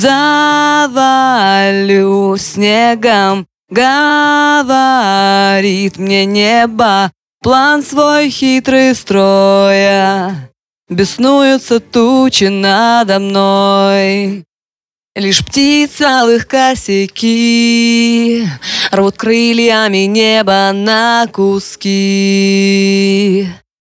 Завалю снегом, говорит мне небо, План свой хитрый строя, Беснуются тучи надо мной. Лишь птиц алых косяки Рвут крыльями небо на куски.